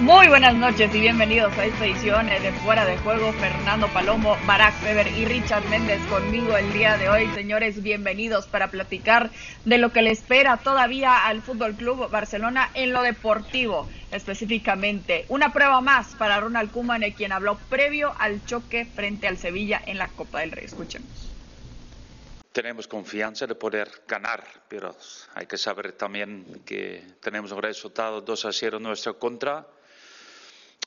Muy buenas noches y bienvenidos a esta edición de Fuera de Juego. Fernando Palomo, Barack Feber y Richard Méndez conmigo el día de hoy. Señores, bienvenidos para platicar de lo que le espera todavía al Fútbol Club Barcelona en lo deportivo específicamente. Una prueba más para Ronald Koeman, quien habló previo al choque frente al Sevilla en la Copa del Rey. Escuchemos tenemos confianza de poder ganar, pero hay que saber también que tenemos un resultado 2 a 0 en nuestra contra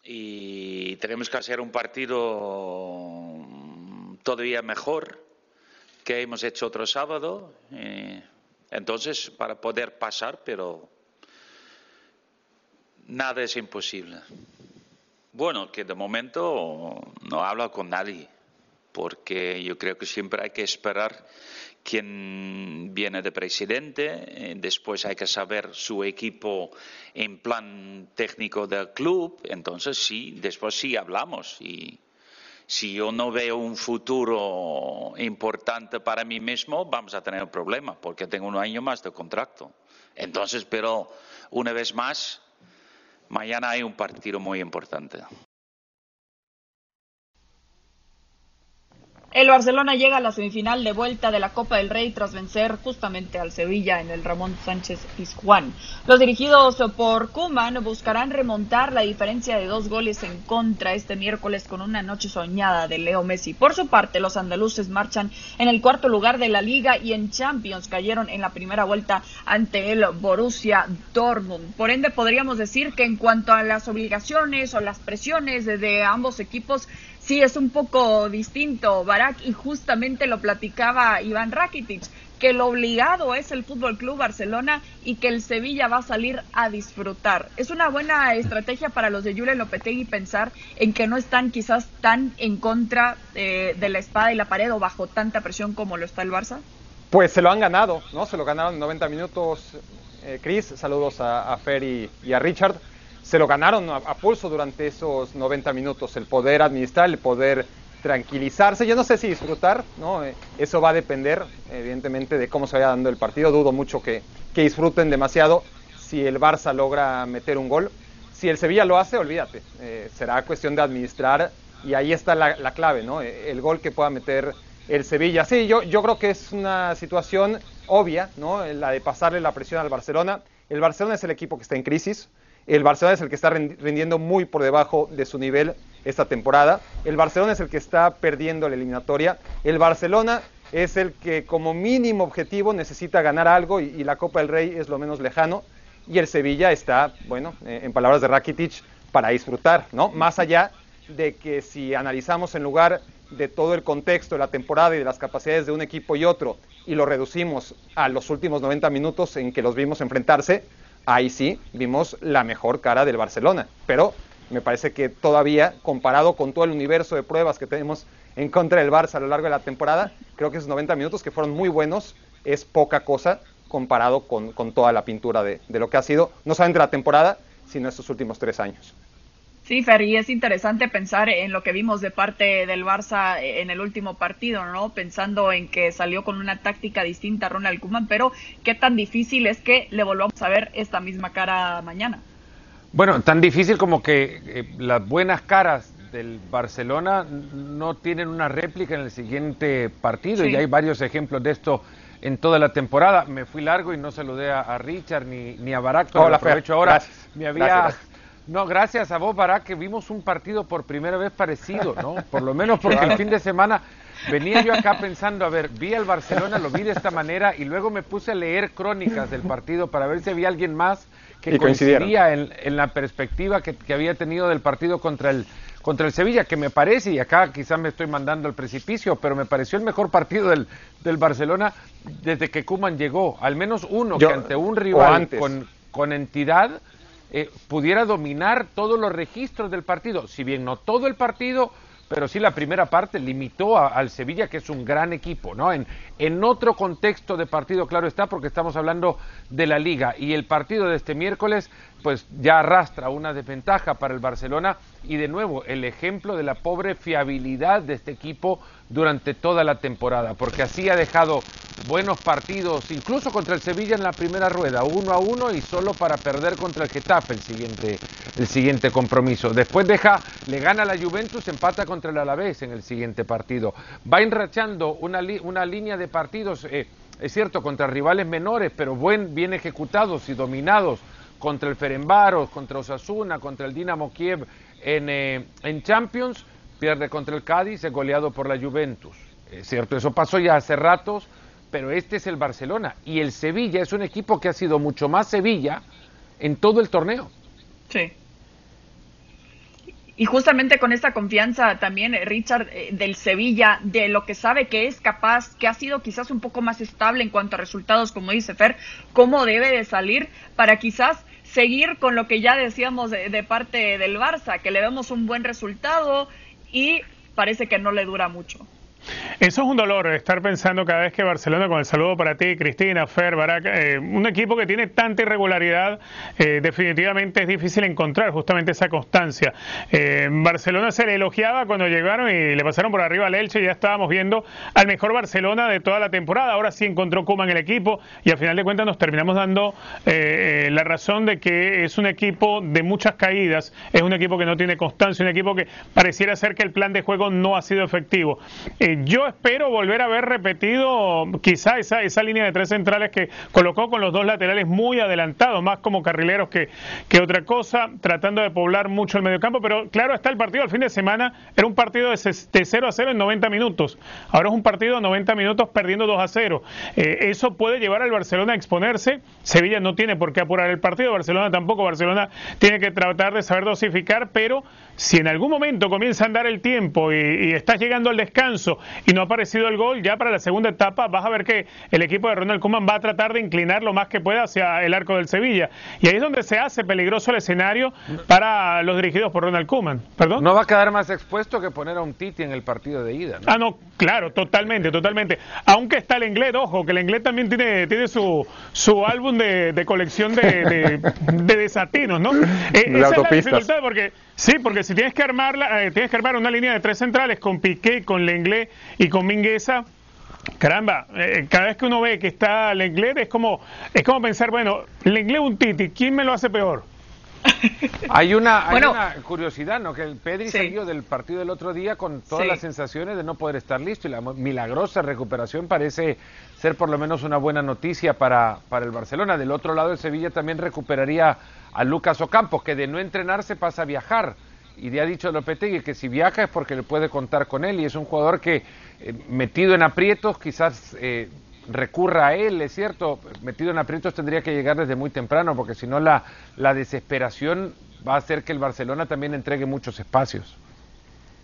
y tenemos que hacer un partido todavía mejor que hemos hecho otro sábado. Eh, entonces, para poder pasar, pero nada es imposible. Bueno, que de momento no hablo con nadie, porque yo creo que siempre hay que esperar quién viene de presidente, eh, después hay que saber su equipo en plan técnico del club, entonces sí, después sí hablamos y si yo no veo un futuro importante para mí mismo, vamos a tener un problema porque tengo un año más de contrato. Entonces, pero una vez más, mañana hay un partido muy importante. El Barcelona llega a la semifinal de vuelta de la Copa del Rey tras vencer justamente al Sevilla en el Ramón Sánchez Pizjuán. Los dirigidos por Kuman buscarán remontar la diferencia de dos goles en contra este miércoles con una noche soñada de Leo Messi. Por su parte, los andaluces marchan en el cuarto lugar de la liga y en Champions cayeron en la primera vuelta ante el Borussia Dortmund. Por ende, podríamos decir que en cuanto a las obligaciones o las presiones de ambos equipos, Sí, es un poco distinto, Barak, y justamente lo platicaba Iván Rakitic, que lo obligado es el Fútbol Club Barcelona y que el Sevilla va a salir a disfrutar. Es una buena estrategia para los de Julen Lopetegui pensar en que no están quizás tan en contra eh, de la espada y la pared o bajo tanta presión como lo está el Barça. Pues se lo han ganado, ¿no? Se lo ganaron en 90 minutos. Eh, Chris, saludos a, Fer y a Richard se lo ganaron a, pulso durante esos 90 minutos, el poder administrar, el poder tranquilizarse. Yo no sé si disfrutar, ¿no? Eh, eso va a depender, evidentemente, de cómo se vaya dando el partido. Dudo mucho que, disfruten demasiado si el Barça logra meter un gol. Si el Sevilla lo hace, olvídate. Eh, será cuestión de administrar y ahí está la, clave, ¿no? Eh, el gol que pueda meter el Sevilla. Sí, yo, yo creo que es una situación obvia. La de pasarle la presión al Barcelona. El Barcelona es el equipo que está en crisis. El Barcelona es el que está rindiendo muy por debajo de su nivel esta temporada. El Barcelona es el que está perdiendo la eliminatoria. El Barcelona es el que como mínimo objetivo necesita ganar algo y, la Copa del Rey es lo menos lejano. Y el Sevilla está, bueno, eh, en palabras de Rakitic, para disfrutar, ¿no? Más allá de que si analizamos en lugar de todo el contexto de la temporada y de las capacidades de un equipo y otro y lo reducimos a los últimos 90 minutos en que los vimos enfrentarse, ahí sí vimos la mejor cara del Barcelona. Pero me parece que todavía, comparado con todo el universo de pruebas que tenemos en contra del Barça a lo largo de la temporada, creo que esos 90 minutos que fueron muy buenos es poca cosa comparado con, toda la pintura de, de, lo que ha sido, no solamente la temporada, sino estos últimos tres años. Sí, Fer, y es interesante pensar en lo que vimos de parte del Barça en el último partido, ¿no? Pensando en que salió con una táctica distinta a Ronald Koeman, pero qué tan difícil es que le volvamos a ver esta misma cara mañana. Bueno, tan difícil como que eh, las buenas caras del Barcelona no tienen una réplica en el siguiente partido, y hay varios ejemplos de esto en toda la temporada. Me fui largo y no saludé a, Richard ni, ni a Barak, pero Hola, aprovecho ahora. Me había... No, gracias a vos, Barak, que vimos un partido por primera vez parecido, ¿no? Por lo menos porque el fin de semana venía yo acá pensando, a ver, vi al Barcelona, lo vi de esta manera y luego me puse a leer crónicas del partido para ver si había alguien más que coincidía en, la perspectiva que, había tenido del partido contra el contra el Sevilla, que me parece, y acá quizás me estoy mandando al precipicio, pero me pareció el mejor partido del, del Barcelona desde que Kuman llegó, al menos uno que ante un rival con, con entidad eh, pudiera dominar todos los registros del partido, si bien no todo el partido, pero sí la primera parte limitó al Sevilla, que es un gran equipo, ¿no? En, en otro contexto de partido, claro está, porque estamos hablando de la liga. Y el partido de este miércoles, pues ya arrastra una desventaja para el Barcelona. Y de nuevo, el ejemplo de la pobre fiabilidad de este equipo durante toda la temporada, porque así ha dejado buenos partidos, incluso contra el Sevilla en la primera rueda, uno a uno y solo para perder contra el Getafe el siguiente, el siguiente compromiso. Después deja, le gana la Juventus, empata contra el Alavés en el siguiente partido. Va enrachando una, una línea de partidos, eh, es cierto, contra rivales menores, pero buen, bien ejecutados y dominados contra el Ferenbaros, contra Osasuna, contra el Dinamo Kiev en, eh, en Champions, pierde contra el Cádiz, es goleado por la Juventus. Es cierto, eso pasó ya hace ratos, pero este es el Barcelona. Y el Sevilla es un equipo que ha sido mucho más Sevilla en todo el torneo. Sí. Y justamente con esta confianza también eh, Richard eh, del Sevilla, de lo que sabe que es capaz, que ha sido quizás un poco más estable en cuanto a resultados, como dice Fer, cómo debe de salir para quizás seguir con lo que ya decíamos de, parte del Barça, que le vemos un buen resultado y parece que no le dura mucho. Eso es un dolor, estar pensando cada vez que Barcelona, con el saludo para ti, Cristina, Fer, Barak, eh, un equipo que tiene tanta irregularidad, eh, definitivamente es difícil encontrar justamente esa constancia. Eh, Barcelona se le elogiaba cuando llegaron y le pasaron por arriba al Elche, ya estábamos viendo al mejor Barcelona de toda la temporada, ahora sí encontró Kuma en el equipo y al final de cuentas nos terminamos dando la razón de que es un equipo de muchas caídas, es un equipo que no tiene constancia, un equipo que pareciera ser que el plan de juego no ha sido efectivo yo espero volver a ver repetido quizá esa, esa línea de tres centrales que colocó con los dos laterales muy adelantados, más como carrileros que, que otra cosa, tratando de poblar mucho el mediocampo, pero claro está el partido al fin de semana, era un partido de, 0 a 0 en 90 minutos, ahora es un partido de 90 minutos perdiendo 2 a 0. Eh, eso puede llevar al Barcelona a exponerse, Sevilla no tiene por qué apurar el partido, Barcelona tampoco, Barcelona tiene que tratar de saber dosificar, pero si en algún momento comienza a andar el tiempo y, y estás llegando al descanso y no ha aparecido el gol, ya para la segunda etapa vas a ver que el equipo de Ronald Koeman va a tratar de inclinar lo más que pueda hacia el arco del Sevilla. Y ahí es donde se hace peligroso el escenario para los dirigidos por Ronald Koeman. ¿Perdón? No va a quedar más expuesto que poner a un Titi en el partido de ida. Ah, no, claro, totalmente, totalmente. Aunque está el inglés, ojo, que el inglés también tiene, tiene su, su álbum de, colección de, de, desatinos, ¿no? Eh, esa es la dificultad porque Sí, porque si tienes que armarla, eh, tienes que armar una línea de tres centrales con Piqué, con Lenglet y con Mingueza, caramba, eh, cada vez que uno ve que está Lenglet es como es como pensar, bueno, Lenglet un Titi, ¿quién me lo hace peor? Hay una, curiosidad, ¿no? Que el Pedri salió del partido del otro día con todas las sensaciones de no poder estar listo y la milagrosa recuperación parece ser por lo menos una buena noticia para, para el Barcelona. Del otro lado, el Sevilla también recuperaría a Lucas Ocampo, que de no entrenarse pasa a viajar. Y le ha dicho Lopetegui que si viaja es porque le puede contar con él y es un jugador que eh, metido en aprietos quizás eh, recurra a él, es cierto, metido en aprietos tendría que llegar desde muy temprano porque si no la, la desesperación va a hacer que el Barcelona también entregue muchos espacios.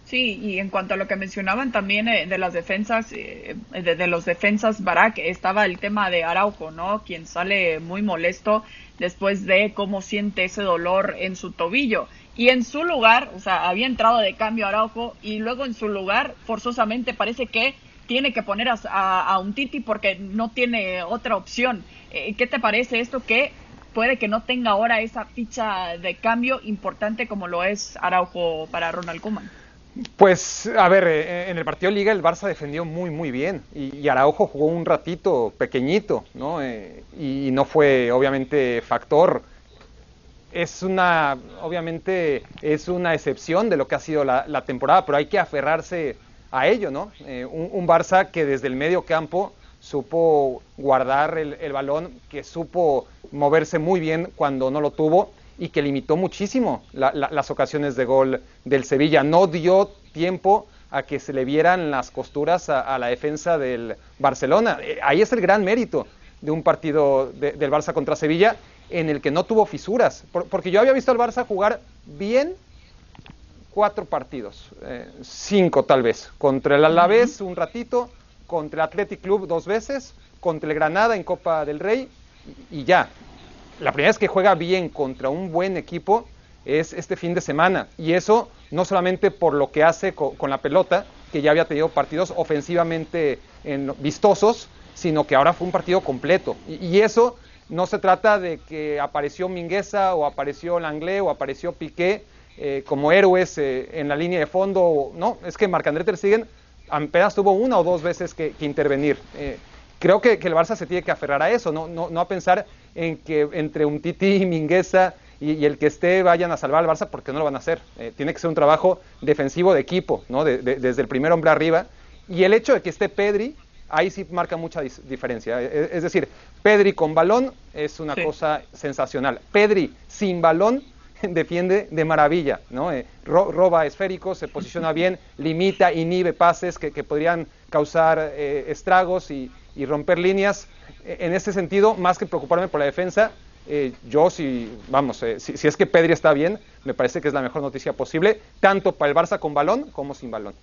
Sí, y en cuanto a lo que mencionaban también eh, de las defensas, de, de, los defensas Barak, estaba el tema de Araujo, ¿no? Quien sale muy molesto después de cómo siente ese dolor en su tobillo. Y en su lugar, o sea, había entrado de cambio Araujo y luego en su lugar, forzosamente parece que tiene que poner a, un Titi porque no tiene otra opción. Eh, ¿Qué te parece esto que puede que no tenga ahora esa ficha de cambio importante como lo es Araujo para Ronald Koeman? Pues, a ver, eh, en el partido Liga el Barça defendió muy, muy bien y, Araujo jugó un ratito pequeñito, ¿no? Eh, y no fue, obviamente, factor. Es una, obviamente, es una excepción de lo que ha sido la, temporada, pero hay que aferrarse a ello, ¿no? Eh, un, Barça que desde el medio campo supo guardar el, el balón, que supo moverse muy bien cuando no lo tuvo y que limitó muchísimo las ocasiones de gol del Sevilla. No dio tiempo a que se le vieran las costuras a, la defensa del Barcelona. Eh, ahí es el gran mérito de un partido del Barça contra Sevilla en el que no tuvo fisuras. porque yo había visto al Barça jugar bien cuatro partidos, eh, cinco tal vez. Contra el Alavés un ratito, contra el Athletic Club dos veces, contra el Granada en Copa del Rey y ya la primera vez que juega bien contra un buen equipo es este fin de semana. Y eso no solamente por lo que hace con, la pelota, que ya había tenido partidos ofensivamente vistosos, sino que ahora fue un partido completo. Y, eso no se trata de que apareció Mingueza o apareció Langley o apareció Piqué eh, como héroes eh, en la línea de fondo. No, es que Marc-André Ter Stegen apenas tuvo una o dos veces que, intervenir. Eh, creo que, el Barça se tiene que aferrar a eso, no, no, a pensar en que entre un Titi y Mingueza y, el que esté vayan a salvar al Barça porque no lo van a hacer. Eh, tiene que ser un trabajo defensivo de equipo, ¿no? desde el primer hombre arriba. Y el hecho de que esté Pedri, ahí sí marca mucha diferencia. Eh, es, decir, Pedri con balón es una cosa sensacional. Pedri sin balón defiende de maravilla, ¿no? Eh, roba esféricos, se posiciona bien, limita, inhibe pases que, podrían causar estragos y, romper líneas. En ese sentido, más que preocuparme por la defensa, eh, yo si, vamos, eh, si, es que Pedri está bien, me parece que es la mejor noticia posible, tanto para el Barça con balón como sin balón.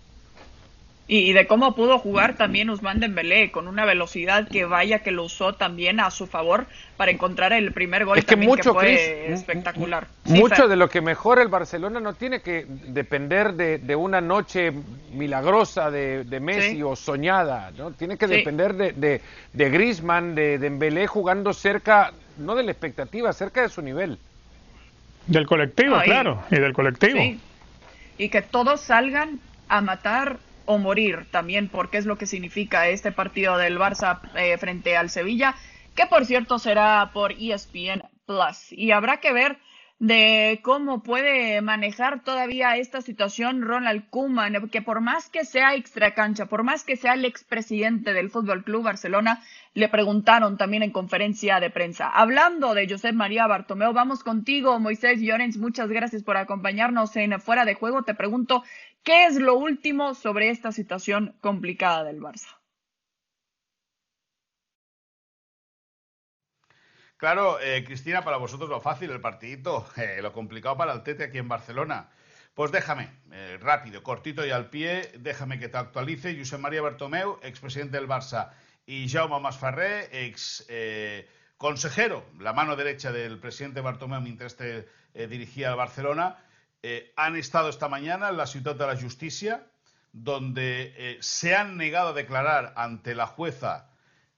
Y, de cómo pudo jugar también Usman Dembélé con una velocidad que vaya que lo usó también a su favor para encontrar el primer gol que, mucho, fue espectacular. mucho de lo que mejora el Barcelona no tiene que depender de, una noche milagrosa de, Messi o soñada, ¿no? Tiene que depender de, de, Griezmann, de Dembélé jugando cerca no de la expectativa, cerca de su nivel. Del colectivo, claro, y del colectivo. Y que todos salgan a matar o morir también, porque es lo que significa este partido del Barça eh, frente al Sevilla, que por cierto será por ESPN Plus. Y habrá que ver de cómo puede manejar todavía esta situación Ronald Koeman, que por más que sea extracancha, por más que sea el expresidente del Fútbol Club Barcelona, le preguntaron también en conferencia de prensa. Hablando de Josep María Bartomeu, vamos contigo, Moisés Llorens, muchas gracias por acompañarnos en Fuera de Juego. Te pregunto, ¿qué es lo último sobre esta situación complicada del Barça? Claro, eh, Cristina, para vosotros lo fácil, el partidito, eh, lo complicado para el Tete aquí en Barcelona. Pues déjame, eh, rápido, cortito y al pie, déjame que te actualice. José María Bertomeu, expresidente del Barça, y Jaume Masferrer, ex consejero, la mano derecha del presidente Bartomeu mientras este dirigía al Barcelona, han estado esta mañana en la Ciudad de la Justicia, donde se han negado a declarar ante la jueza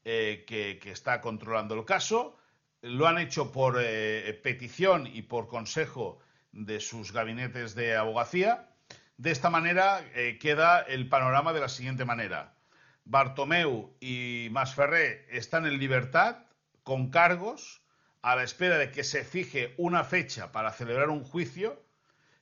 que está controlando el caso lo han hecho por eh, petición y por consejo de sus gabinetes de abogacía. De esta manera eh, queda el panorama de la siguiente manera. Bartomeu y Masferré están en libertad con cargos a la espera de que se fije una fecha para celebrar un juicio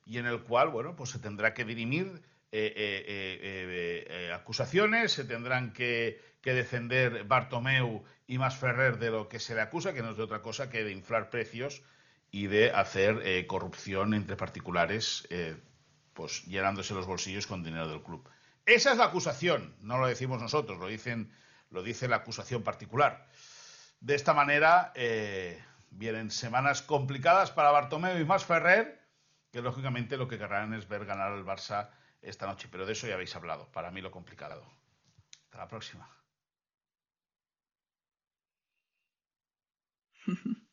y en el cual, bueno, pues se tendrá que dirimir eh, acusaciones, se tendrán que, defender Bartomeu y más Ferrer de lo que se le acusa, que no es de otra cosa que de inflar precios y de hacer eh, corrupción entre particulares, eh, pues llenándose los bolsillos con dinero del club. Esa es la acusación, no lo decimos nosotros, lo, dicen, lo dice la acusación particular. De esta manera eh, vienen semanas complicadas para Bartomeu y más Ferrer, que lógicamente lo que querrán es ver ganar al Barça esta noche, pero de eso ya habéis hablado, para mí lo complicado. Hasta la próxima.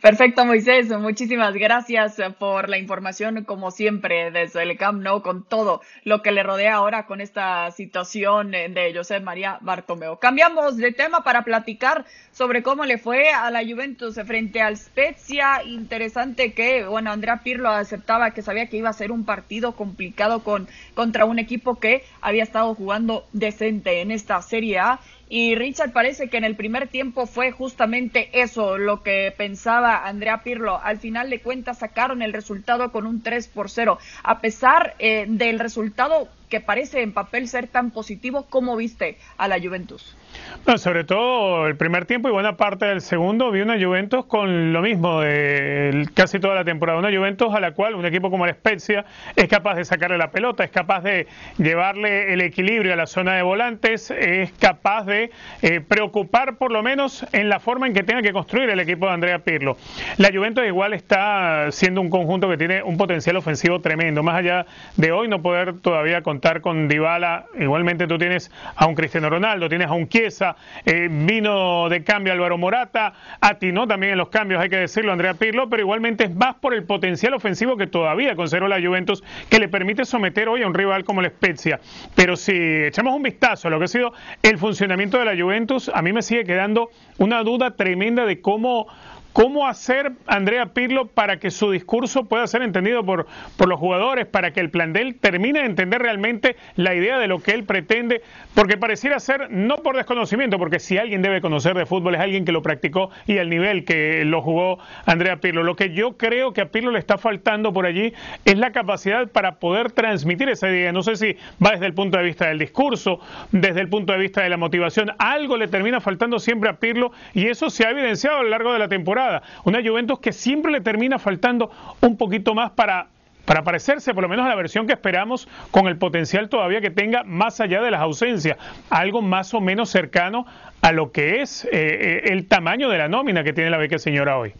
Perfecto, Moisés. Muchísimas gracias por la información, como siempre, desde el Camp Nou, con todo lo que le rodea ahora con esta situación de José María Bartomeo. Cambiamos de tema para platicar sobre cómo le fue a la Juventus frente al Spezia. Interesante que, bueno, Andrea Pirlo aceptaba que sabía que iba a ser un partido complicado con, contra un equipo que había estado jugando decente en esta Serie A y Richard parece que en el primer tiempo fue justamente eso lo que pensaba Andrea Pirlo. Al final de cuentas sacaron el resultado con un 3 por 0. A pesar eh, del resultado que parece en papel ser tan positivo, ¿cómo viste a la Juventus? Sobre todo el primer tiempo y buena parte del segundo vi una Juventus con lo mismo de casi toda la temporada. Una Juventus a la cual un equipo como el Spezia es capaz de sacarle la pelota, es capaz de llevarle el equilibrio a la zona de volantes, es capaz de eh, preocupar por lo menos en la forma en que tenga que construir el equipo de Andrea Pirlo. La Juventus igual está siendo un conjunto que tiene un potencial ofensivo tremendo, más allá de hoy no poder todavía contar con Dybala, igualmente tú tienes a un Cristiano Ronaldo, tienes a un Eh, vino de cambio Álvaro Morata, atinó también en los cambios, hay que decirlo, Andrea Pirlo, pero igualmente es más por el potencial ofensivo que todavía conserva la Juventus, que le permite someter hoy a un rival como la Spezia. Pero si echamos un vistazo a lo que ha sido el funcionamiento de la Juventus, a mí me sigue quedando una duda tremenda de cómo ¿Cómo hacer Andrea Pirlo para que su discurso pueda ser entendido por, por los jugadores, para que el plan de él termine de entender realmente la idea de lo que él pretende? Porque pareciera ser, no por desconocimiento, porque si alguien debe conocer de fútbol es alguien que lo practicó y al nivel que lo jugó Andrea Pirlo. Lo que yo creo que a Pirlo le está faltando por allí es la capacidad para poder transmitir esa idea. No sé si va desde el punto de vista del discurso, desde el punto de vista de la motivación. Algo le termina faltando siempre a Pirlo y eso se ha evidenciado a lo largo de la temporada. Una Juventus que siempre le termina faltando un poquito más para para parecerse por lo menos a la versión que esperamos con el potencial todavía que tenga más allá de las ausencias, algo más o menos cercano a lo que es eh, eh, el tamaño de la nómina que tiene la beca señora hoy.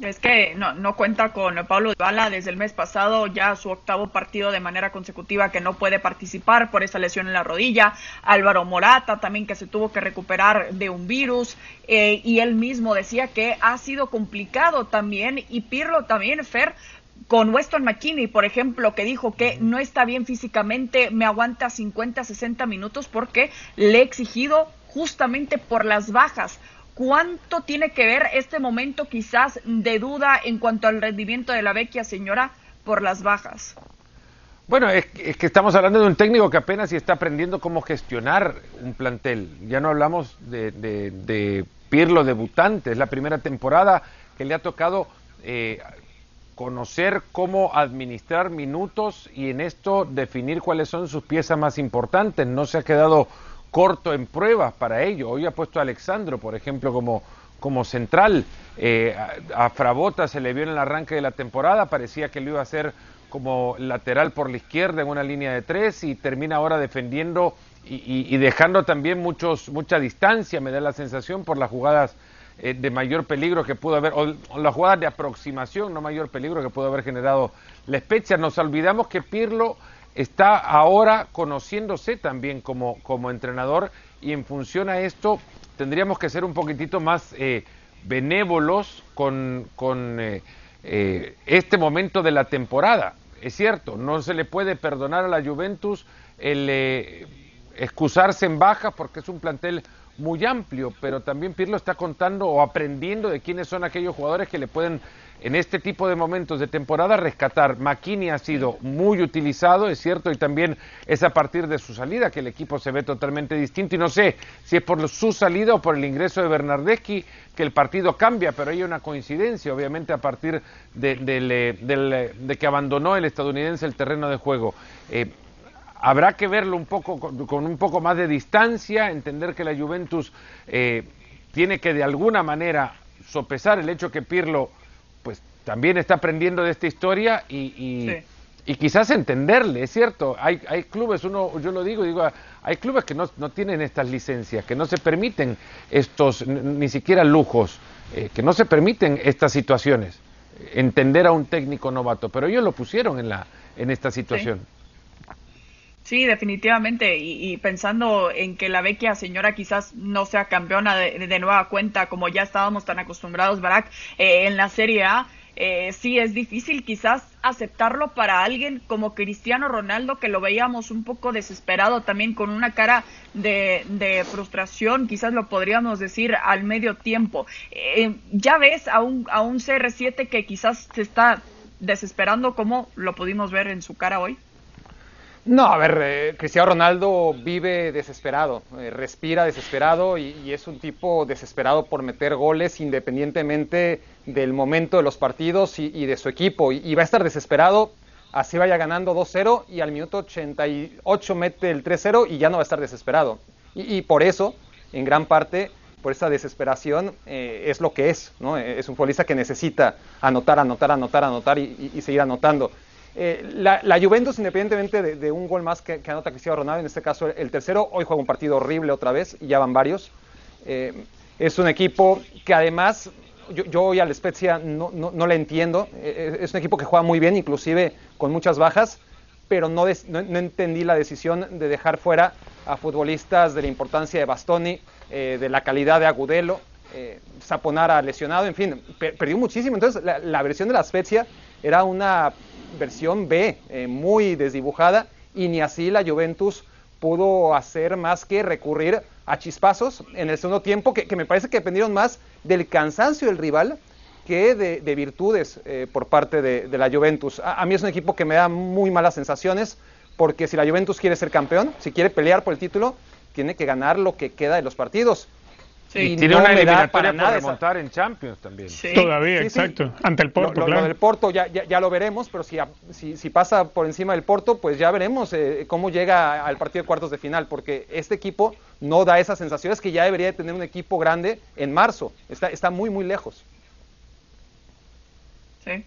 Es que no, no cuenta con Pablo Dybala desde el mes pasado, ya su octavo partido de manera consecutiva que no puede participar por esa lesión en la rodilla. Álvaro Morata también que se tuvo que recuperar de un virus eh, y él mismo decía que ha sido complicado también y Pirlo también, Fer, con Weston McKinney, por ejemplo, que dijo que no está bien físicamente, me aguanta 50, 60 minutos porque le he exigido justamente por las bajas. ¿Cuánto tiene que ver este momento quizás de duda en cuanto al rendimiento de la vecchia señora por las bajas? Bueno, es, que estamos hablando de un técnico que apenas está aprendiendo cómo gestionar un plantel. Ya no hablamos de, de, Pirlo debutante, es la primera temporada que le ha tocado eh, conocer cómo administrar minutos y en esto definir cuáles son sus piezas más importantes. No se ha quedado corto en pruebas para ello. Hoy ha puesto a Alexandro, por ejemplo, como, como central. Eh, a, Frabota se le vio en el arranque de la temporada, parecía que lo iba a hacer como lateral por la izquierda en una línea de tres y termina ahora defendiendo y, dejando también muchos, mucha distancia, me da la sensación, por las jugadas eh, de mayor peligro que pudo haber, o, las jugadas de aproximación, no mayor peligro que pudo haber generado la Spezia. Nos olvidamos que Pirlo está ahora conociéndose también como, como entrenador y en función a esto tendríamos que ser un poquitito más eh, benévolos con, con eh, eh, este momento de la temporada. Es cierto, no se le puede perdonar a la Juventus el excusarse en bajas porque es un plantel muy amplio, pero también Pirlo está contando o aprendiendo de quiénes son aquellos jugadores que le pueden en este tipo de momentos de temporada rescatar. Makini ha sido muy utilizado, es cierto, y también es a partir de su salida que el equipo se ve totalmente distinto. Y no sé si es por su salida o por el ingreso de Bernardeschi que el partido cambia, pero hay una coincidencia, obviamente, a partir de, que abandonó el estadounidense el terreno de juego. Eh, habrá que verlo un poco con, un poco más de distancia, entender que la Juventus eh, tiene que de alguna manera sopesar el hecho que Pirlo pues también está aprendiendo de esta historia y, y, quizás entenderle, es cierto, hay, hay clubes, uno, yo lo digo, digo, hay clubes que no, no tienen estas licencias, que no se permiten estos, ni siquiera lujos, eh, que no se permiten estas situaciones, entender a un técnico novato, pero ellos lo pusieron en, la, en esta situación. Sí, definitivamente. Y, pensando en que la vecchia señora quizás no sea campeona de, nueva cuenta como ya estábamos tan acostumbrados, Barack, eh, en la Serie A, eh, sí es difícil quizás aceptarlo para alguien como Cristiano Ronaldo, que lo veíamos un poco desesperado también con una cara de, frustración, quizás lo podríamos decir al medio tiempo. Eh, ya ves a un, a un CR7 que quizás se está desesperando como lo pudimos ver en su cara hoy. No, a ver, eh, Cristiano Ronaldo vive desesperado, eh, respira desesperado y, es un tipo desesperado por meter goles independientemente del momento de los partidos y, de su equipo. Y, va a estar desesperado, así vaya ganando 2-0 y al minuto 88 mete el 3-0 y ya no va a estar desesperado. Y, por eso, en gran parte, por esa desesperación, eh, es lo que es, ¿no? Es un futbolista que necesita anotar, anotar, anotar, anotar y seguir anotando. Eh, la, Juventus, independientemente de, un gol más que, anota Cristiano Ronaldo, en este caso el, tercero, hoy juega un partido horrible otra vez, y ya van varios. Eh, es un equipo que además, yo, hoy al Spezia no, no, le entiendo, eh, es un equipo que juega muy bien, inclusive con muchas bajas, pero no, no, entendí la decisión de dejar fuera a futbolistas de la importancia de Bastoni, de la calidad de Agudelo, Saponara lesionado, en fin, perdió muchísimo. Entonces, la, la versión de la Spezia era una versión B, eh, muy desdibujada, y ni así la Juventus pudo hacer más que recurrir a chispazos en el segundo tiempo, que, me parece que dependieron más del cansancio del rival que de, virtudes eh, por parte de, la Juventus. A, mí es un equipo que me da muy malas sensaciones, porque si la Juventus quiere ser campeón, si quiere pelear por el título, tiene que ganar lo que queda de los partidos. Y tiene una eliminatoria para remontar en Champions también. Todavía, exacto. Ante el Porto. Lo, del Porto ya, ya, lo veremos, pero si, si, pasa por encima del Porto, pues ya veremos eh, cómo llega al partido de cuartos de final, porque este equipo no da esas sensaciones que ya debería de tener un equipo grande en marzo. Está, está muy, muy lejos. Sí.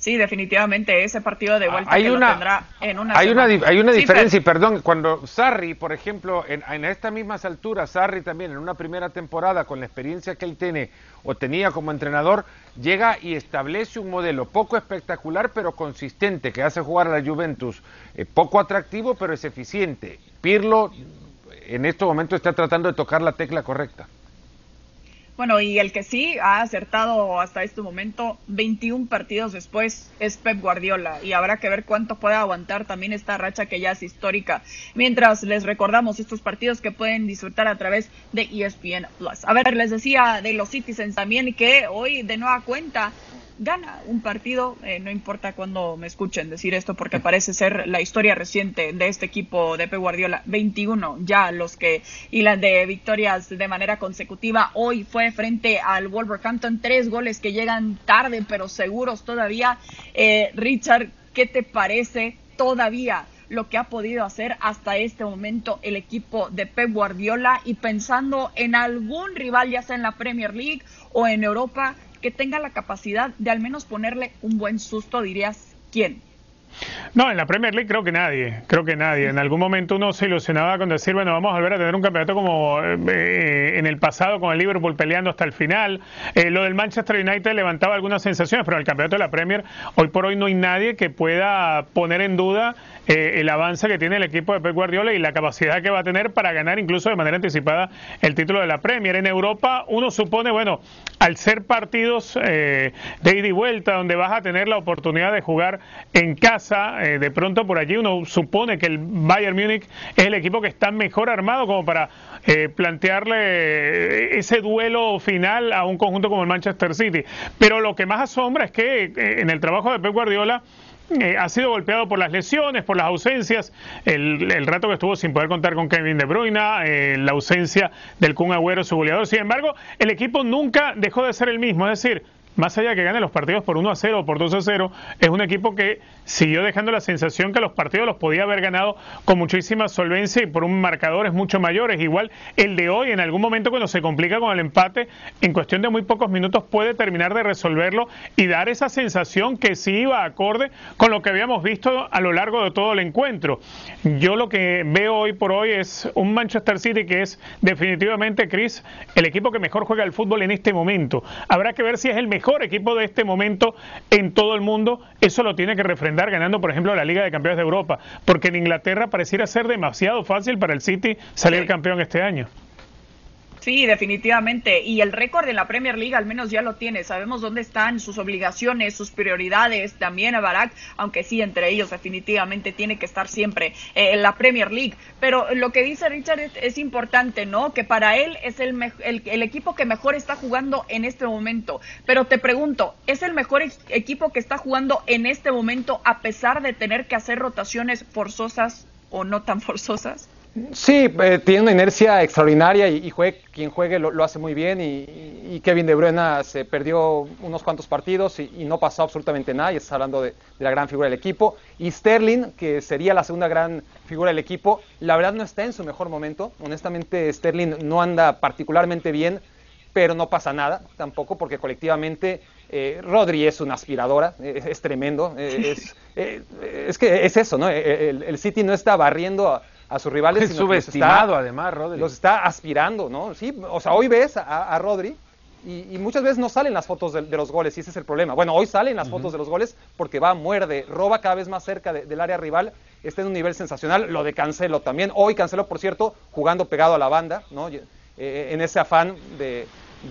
Sí, definitivamente ese partido de vuelta hay una, tendrá en una hay una hay una diferencia y perdón cuando Sarri por ejemplo en, en estas mismas alturas Sarri también en una primera temporada con la experiencia que él tiene o tenía como entrenador llega y establece un modelo poco espectacular pero consistente que hace jugar a la Juventus eh, poco atractivo pero es eficiente. Pirlo en este momento está tratando de tocar la tecla correcta bueno, y el que sí ha acertado hasta este momento, 21 partidos después, es Pep Guardiola. Y habrá que ver cuánto puede aguantar también esta racha que ya es histórica. Mientras les recordamos estos partidos que pueden disfrutar a través de ESPN Plus. A ver, les decía de los Citizens también que hoy de nueva cuenta gana un partido, eh, no importa cuándo me escuchen decir esto, porque parece ser la historia reciente de este equipo de Pep Guardiola, 21 ya los que hilan de victorias de manera consecutiva. Hoy fue frente al Wolverhampton, tres goles que llegan tarde, pero seguros todavía. Eh, Richard, ¿qué te parece todavía? lo que ha podido hacer hasta este momento el equipo de Pep Guardiola y pensando en algún rival, ya sea en la Premier League o en Europa, que tenga la capacidad de al menos ponerle un buen susto, dirías, ¿quién? No, en la Premier League creo que nadie, creo que nadie. En algún momento uno se ilusionaba con decir, bueno, vamos a volver a tener un campeonato como eh, en el pasado con el Liverpool peleando hasta el final. Eh, lo del Manchester United levantaba algunas sensaciones, pero en el campeonato de la Premier hoy por hoy no hay nadie que pueda poner en duda eh, el avance que tiene el equipo de Pep Guardiola y la capacidad que va a tener para ganar incluso de manera anticipada el título de la Premier. En Europa uno supone, bueno, al ser partidos de ida y vuelta, donde vas a tener la oportunidad de jugar en casa, eh, de pronto por allí uno supone que el Bayern Múnich es el equipo que está mejor armado como para eh, plantearle ese duelo final a un conjunto como el Manchester City. Pero lo que más asombra es que eh, en el trabajo de Pep Guardiola ha sido golpeado por las lesiones, por las ausencias, el, rato que estuvo sin poder contar con Kevin De Bruyne, la ausencia del Kun Agüero, su goleador. Sin embargo, el equipo nunca dejó de ser el mismo, es decir, más allá de que gane los partidos por 1 a 0 o por 2 a 0, es un equipo que siguió dejando la sensación que los partidos los podía haber ganado con muchísima solvencia y por un marcadores mucho mayores. Igual el de hoy, en algún momento cuando se complica con el empate, en cuestión de muy pocos minutos puede terminar de resolverlo y dar esa sensación que sí iba acorde con lo que habíamos visto a lo largo de todo el encuentro. Yo lo que veo hoy por hoy es un Manchester City que es definitivamente, Chris, el equipo que mejor juega el fútbol en este momento. Habrá que ver si es el mejor mejor equipo de este momento en todo el mundo, eso lo tiene que refrendar ganando, por ejemplo, la Liga de Campeones de Europa, porque en Inglaterra pareciera ser demasiado fácil para el City salir campeón este año. Sí, definitivamente. Y el récord de la Premier League al menos ya lo tiene. Sabemos dónde están sus obligaciones, sus prioridades. También a Barak, aunque sí, entre ellos definitivamente tiene que estar siempre eh, en la Premier League. Pero lo que dice Richard es, importante, ¿no? Que para él es el, el, el, equipo que mejor está jugando en este momento. Pero te pregunto, ¿es el mejor equipo que está jugando en este momento a pesar de tener que hacer rotaciones forzosas o no tan forzosas? Sí, eh, tiene una inercia extraordinaria y, quien juegue lo, hace muy bien y, Kevin De Bruyne se perdió unos cuantos partidos y, no pasó absolutamente nada y estás hablando de, la gran figura del equipo y Sterling, que sería la segunda gran figura del equipo, la verdad no está en su mejor momento, honestamente Sterling no anda particularmente bien, pero no pasa nada tampoco porque colectivamente eh, Rodri es una aspiradora, es, tremendo, eh, es, que es eso, ¿no? El, el City no está barriendo a a sus rivales. Es subestimado además, Rodri. Los está aspirando, ¿no? Sí, o sea, hoy ves a, Rodri y, muchas veces no salen las fotos de, los goles y ese es el problema. Bueno, hoy salen las fotos de los goles porque va, muerde, roba cada vez más cerca del área rival, está en un nivel sensacional. Lo de Cancelo también. Hoy Cancelo, por cierto, jugando pegado a la banda, ¿no? Eh, en ese afán de,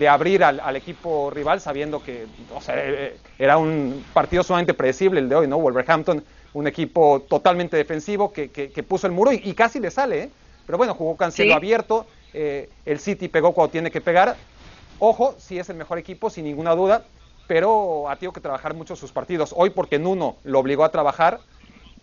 abrir al, equipo rival sabiendo que o sea, eh, era un partido sumamente predecible el de hoy, ¿no? Wolverhampton un equipo totalmente defensivo que, puso el muro y, casi le sale, ¿eh? pero bueno, jugó Cancelo abierto, eh, el City pegó cuando tiene que pegar. Ojo, sí es el mejor equipo, sin ninguna duda, pero ha tenido que trabajar mucho sus partidos. Hoy porque Nuno lo obligó a trabajar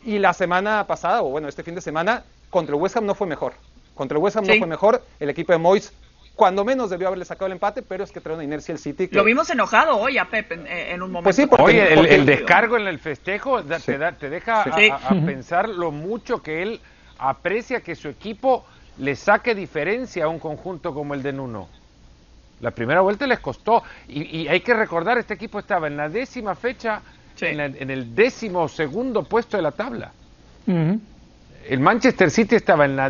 y la semana pasada, o bueno, este fin de semana, contra el West Ham no fue mejor. Contra el West Ham no fue mejor, el equipo de Moyes cuando menos debió haberle sacado el empate, pero es que trae una inercia el City. Lo vimos enojado hoy a Pep en, un momento. Pues sí, porque, el, descargo en el festejo te, te, deja a, pensar lo mucho que él aprecia que su equipo le saque diferencia a un conjunto como el de Nuno. La primera vuelta les costó. Y, hay que recordar, este equipo estaba en la décima fecha, en, el décimo segundo puesto de la tabla el Manchester City estaba en la,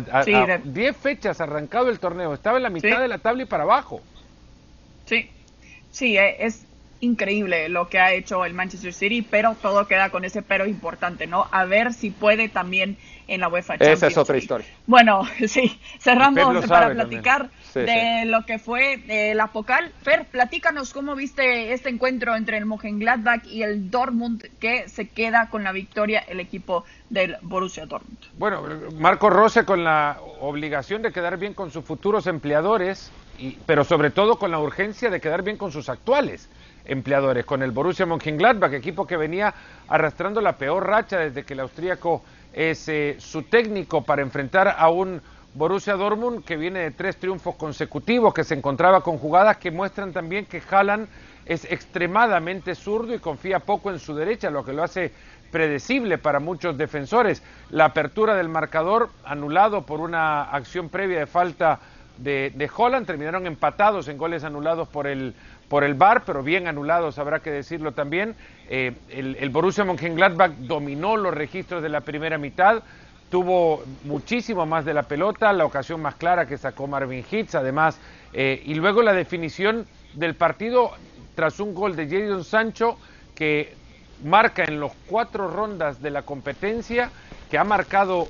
10 fechas arrancado el torneo, estaba en la mitad de la tabla y para abajo. Sí, sí, eh, es increíble lo que ha hecho el Manchester City, pero todo queda con ese pero importante, ¿no? A ver si puede también en la UEFA Champions. Esa es otra historia. Bueno, sí, cerramos para platicar de lo que fue eh, la Pocal. Fer, platícanos cómo viste este encuentro entre el Mönchengladbach y el Dortmund que se queda con la victoria el equipo del Borussia Dortmund. Bueno, Marco Rose con la obligación de quedar bien con sus futuros empleadores, y, pero sobre todo con la urgencia de quedar bien con sus actuales empleadores, con el Borussia Mönchengladbach, equipo que venía arrastrando la peor racha desde que el austríaco es eh, su técnico para enfrentar a un Borussia Dortmund que viene de tres triunfos consecutivos, que se encontraba con jugadas que muestran también que Haaland es extremadamente zurdo y confía poco en su derecha, lo que lo hace predecible para muchos defensores. La apertura del marcador anulado por una acción previa de falta de, de Holland, terminaron empatados en goles anulados por el, por el VAR, pero bien anulados, habrá que decirlo también. Eh, el, el, Borussia Mönchengladbach dominó los registros de la primera mitad, tuvo muchísimo más de la pelota, la ocasión más clara que sacó Marvin Hitz, además, eh, y luego la definición del partido tras un gol de Jadon Sancho que marca en los cuatro rondas de la competencia, que ha marcado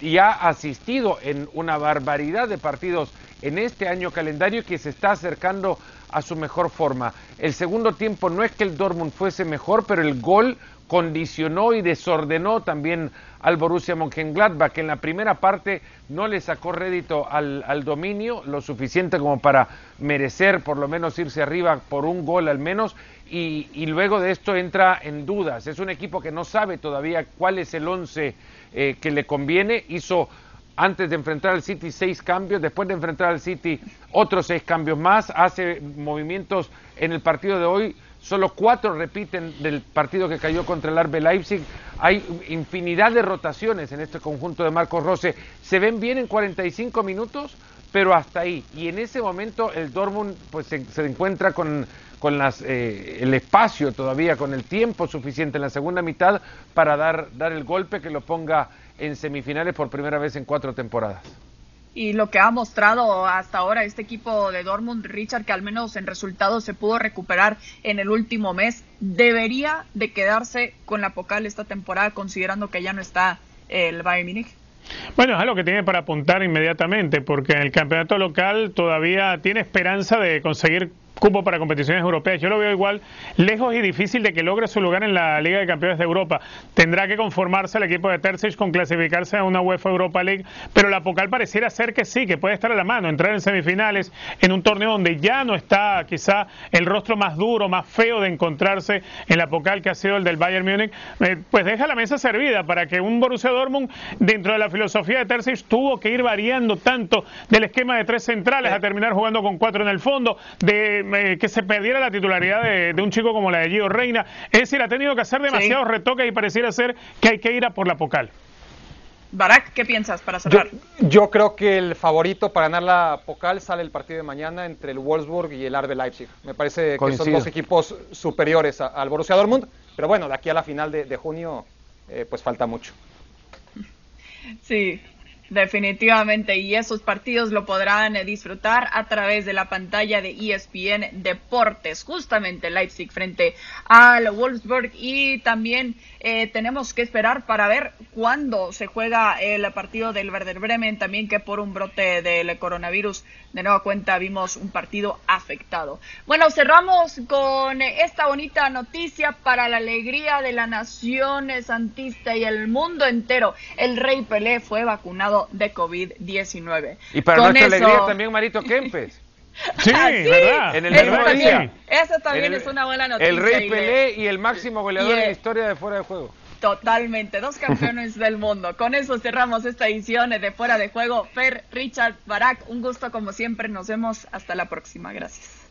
y ha asistido en una barbaridad de partidos en este año calendario que se está acercando a su mejor forma. El segundo tiempo no es que el Dortmund fuese mejor, pero el gol condicionó y desordenó también al Borussia Mönchengladbach, que en la primera parte no le sacó rédito al, dominio, lo suficiente como para merecer por lo menos irse arriba por un gol al menos, y, y luego de esto entra en dudas. Es un equipo que no sabe todavía cuál es el once eh, que le conviene, hizo antes de enfrentar al City seis cambios, después de enfrentar al City otros seis cambios más, hace movimientos en el partido de hoy, solo cuatro repiten del partido que cayó contra el Arbe Leipzig, hay infinidad de rotaciones en este conjunto de Marcos Rose, se ven bien en 45 minutos, pero hasta ahí, y en ese momento el Dortmund pues se, encuentra con, con las, eh, el espacio todavía, con el tiempo suficiente en la segunda mitad para dar, dar el golpe que lo ponga en semifinales por primera vez en cuatro temporadas. Y lo que ha mostrado hasta ahora este equipo de Dortmund, Richard, que al menos en resultados se pudo recuperar en el último mes, debería de quedarse con la Pocal esta temporada, considerando que ya no está el Bayern Múnich. Bueno, es algo que tiene para apuntar inmediatamente, porque en el campeonato local todavía tiene esperanza de conseguir cupo para competiciones europeas. Yo lo veo igual lejos y difícil de que logre su lugar en la Liga de Campeones de Europa. Tendrá que conformarse el equipo de Terzic con clasificarse a una UEFA Europa League, pero la Pocal pareciera ser que sí, que puede estar a la mano, entrar en semifinales en un torneo donde ya no está quizá el rostro más duro, más feo de encontrarse en la Pocal que ha sido el del Bayern Múnich, eh, pues deja la mesa servida para que un Borussia Dortmund dentro de la filosofía de Terzic tuvo que ir variando tanto del esquema de tres centrales a terminar jugando con cuatro en el fondo, de que se perdiera la titularidad de, un chico como la de Gio Reina. Es decir, ha tenido que hacer demasiados retoques y pareciera ser que hay que ir a por la Pocal. Barak, ¿qué piensas para cerrar? Yo, creo que el favorito para ganar la Pocal sale el partido de mañana entre el Wolfsburg y el RB Leipzig. Me parece que son dos equipos superiores al Borussia Dortmund, pero bueno, de aquí a la final de, junio, eh, pues falta mucho. Sí, Definitivamente, y esos partidos lo podrán eh, disfrutar a través de la pantalla de ESPN Deportes, justamente Leipzig frente al Wolfsburg y también eh, tenemos que esperar para ver cuándo se juega el partido del Werder Bremen, también que por un brote del coronavirus de nueva cuenta vimos un partido afectado. Bueno, cerramos con esta bonita noticia para la alegría de la nación santista y el mundo entero. El rey Pelé fue vacunado de COVID-19. Y para nuestra alegría también Marito Kempes. Sí, ¿verdad? En el eso también, eso también es una buena noticia. El Rey Pelé y el máximo goleador de la historia de fuera de juego. Totalmente, dos campeones del mundo. Con eso cerramos esta edición de Fuera de Juego. Fer, Richard, Barak, un gusto como siempre. Nos vemos hasta la próxima. Gracias.